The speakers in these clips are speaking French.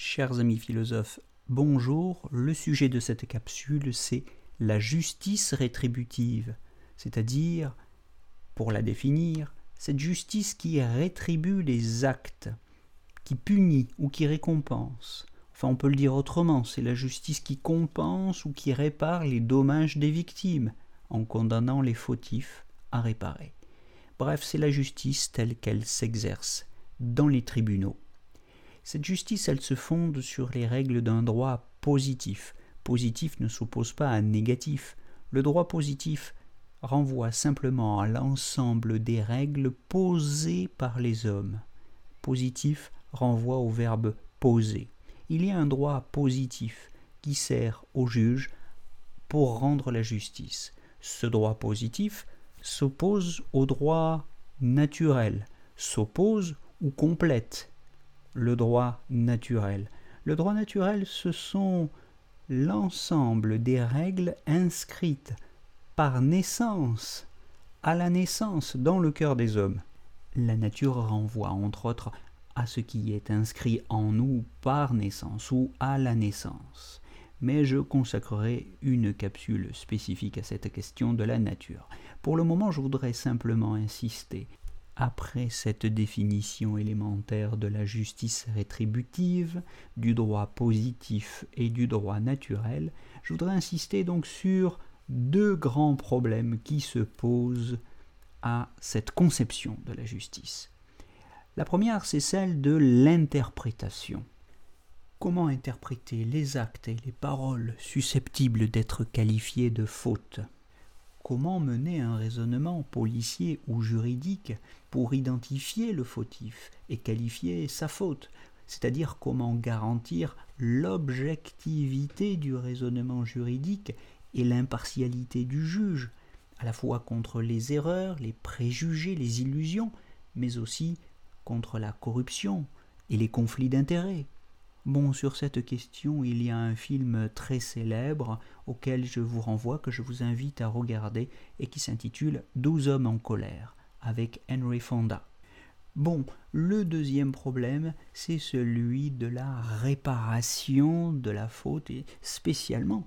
Chers amis philosophes, bonjour. Le sujet de cette capsule, c'est la justice rétributive, c'est-à-dire, pour la définir, cette justice qui rétribue les actes, qui punit ou qui récompense. Enfin, on peut le dire autrement, c'est la justice qui compense ou qui répare les dommages des victimes, en condamnant les fautifs à réparer. Bref, c'est la justice telle qu'elle s'exerce dans les tribunaux. Cette justice, elle se fonde sur les règles d'un droit positif. Positif ne s'oppose pas à négatif. Le droit positif renvoie simplement à l'ensemble des règles posées par les hommes. Positif renvoie au verbe poser. Il y a un droit positif qui sert au juge pour rendre la justice. Ce droit positif s'oppose au droit naturel, s'oppose ou complète le droit naturel. Le droit naturel, ce sont l'ensemble des règles inscrites par naissance, à la naissance, dans le cœur des hommes. La nature renvoie, entre autres, à ce qui est inscrit en nous par naissance ou à la naissance. Mais je consacrerai une capsule spécifique à cette question de la nature. Pour le moment, je voudrais simplement insister après cette définition élémentaire de la justice rétributive, du droit positif et du droit naturel, je voudrais insister donc sur deux grands problèmes qui se posent à cette conception de la justice. La première, c'est celle de l'interprétation. Comment interpréter les actes et les paroles susceptibles d'être qualifiés de fautes? Comment mener un raisonnement policier ou juridique pour identifier le fautif et qualifier sa faute, c'est-à-dire comment garantir l'objectivité du raisonnement juridique et l'impartialité du juge, à la fois contre les erreurs, les préjugés, les illusions, mais aussi contre la corruption et les conflits d'intérêts? Bon, sur cette question, il y a un film très célèbre auquel je vous renvoie, que je vous invite à regarder et qui s'intitule Douze hommes en colère avec Henry Fonda. Bon, le deuxième problème, c'est celui de la réparation de la faute et spécialement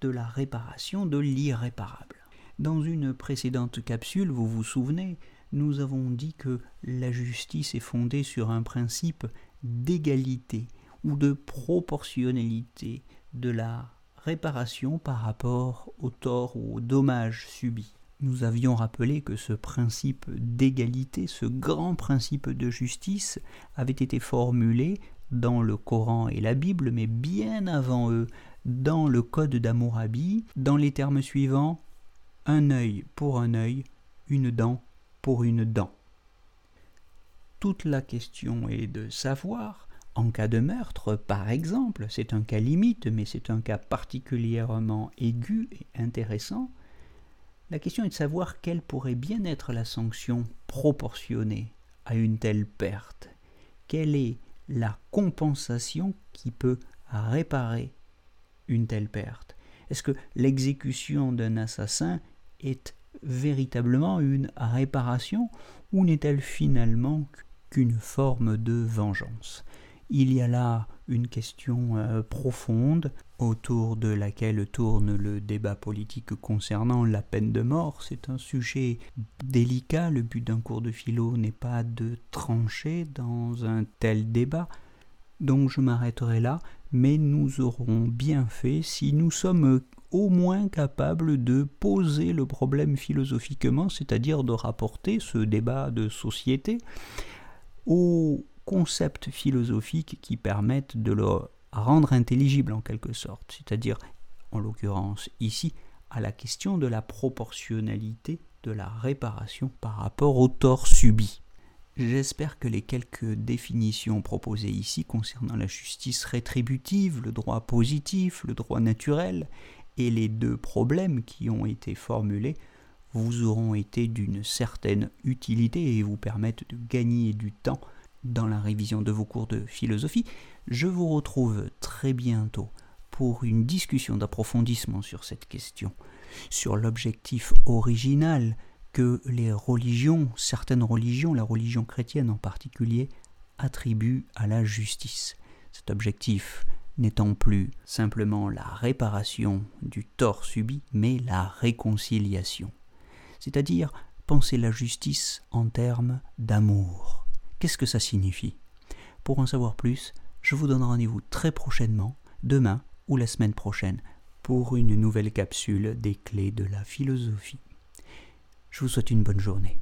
de la réparation de l'irréparable. Dans une précédente capsule, vous vous souvenez, nous avons dit que la justice est fondée sur un principe d'égalité ou de proportionnalité de la réparation par rapport au tort ou au dommage subi. Nous avions rappelé que ce principe d'égalité, ce grand principe de justice, avait été formulé dans le Coran et la Bible, mais bien avant eux, dans le Code d'Amourabi, dans les termes suivants un œil pour un œil, une dent pour une dent. Toute la question est de savoir en cas de meurtre, par exemple, c'est un cas limite, mais c'est un cas particulièrement aigu et intéressant, la question est de savoir quelle pourrait bien être la sanction proportionnée à une telle perte. Quelle est la compensation qui peut réparer une telle perte? Est-ce que l'exécution d'un assassin est véritablement une réparation ou n'est-elle finalement qu'une forme de vengeance? Il y a là une question euh, profonde autour de laquelle tourne le débat politique concernant la peine de mort. C'est un sujet délicat. Le but d'un cours de philo n'est pas de trancher dans un tel débat. Donc je m'arrêterai là, mais nous aurons bien fait si nous sommes au moins capables de poser le problème philosophiquement, c'est-à-dire de rapporter ce débat de société au concepts philosophiques qui permettent de le rendre intelligible en quelque sorte, c'est-à-dire en l'occurrence ici à la question de la proportionnalité de la réparation par rapport au tort subi. J'espère que les quelques définitions proposées ici concernant la justice rétributive, le droit positif, le droit naturel et les deux problèmes qui ont été formulés vous auront été d'une certaine utilité et vous permettent de gagner du temps dans la révision de vos cours de philosophie. Je vous retrouve très bientôt pour une discussion d'approfondissement sur cette question, sur l'objectif original que les religions, certaines religions, la religion chrétienne en particulier, attribuent à la justice. Cet objectif n'étant plus simplement la réparation du tort subi, mais la réconciliation. C'est-à-dire penser la justice en termes d'amour. Qu'est-ce que ça signifie? Pour en savoir plus, je vous donne rendez-vous très prochainement, demain ou la semaine prochaine, pour une nouvelle capsule des clés de la philosophie. Je vous souhaite une bonne journée.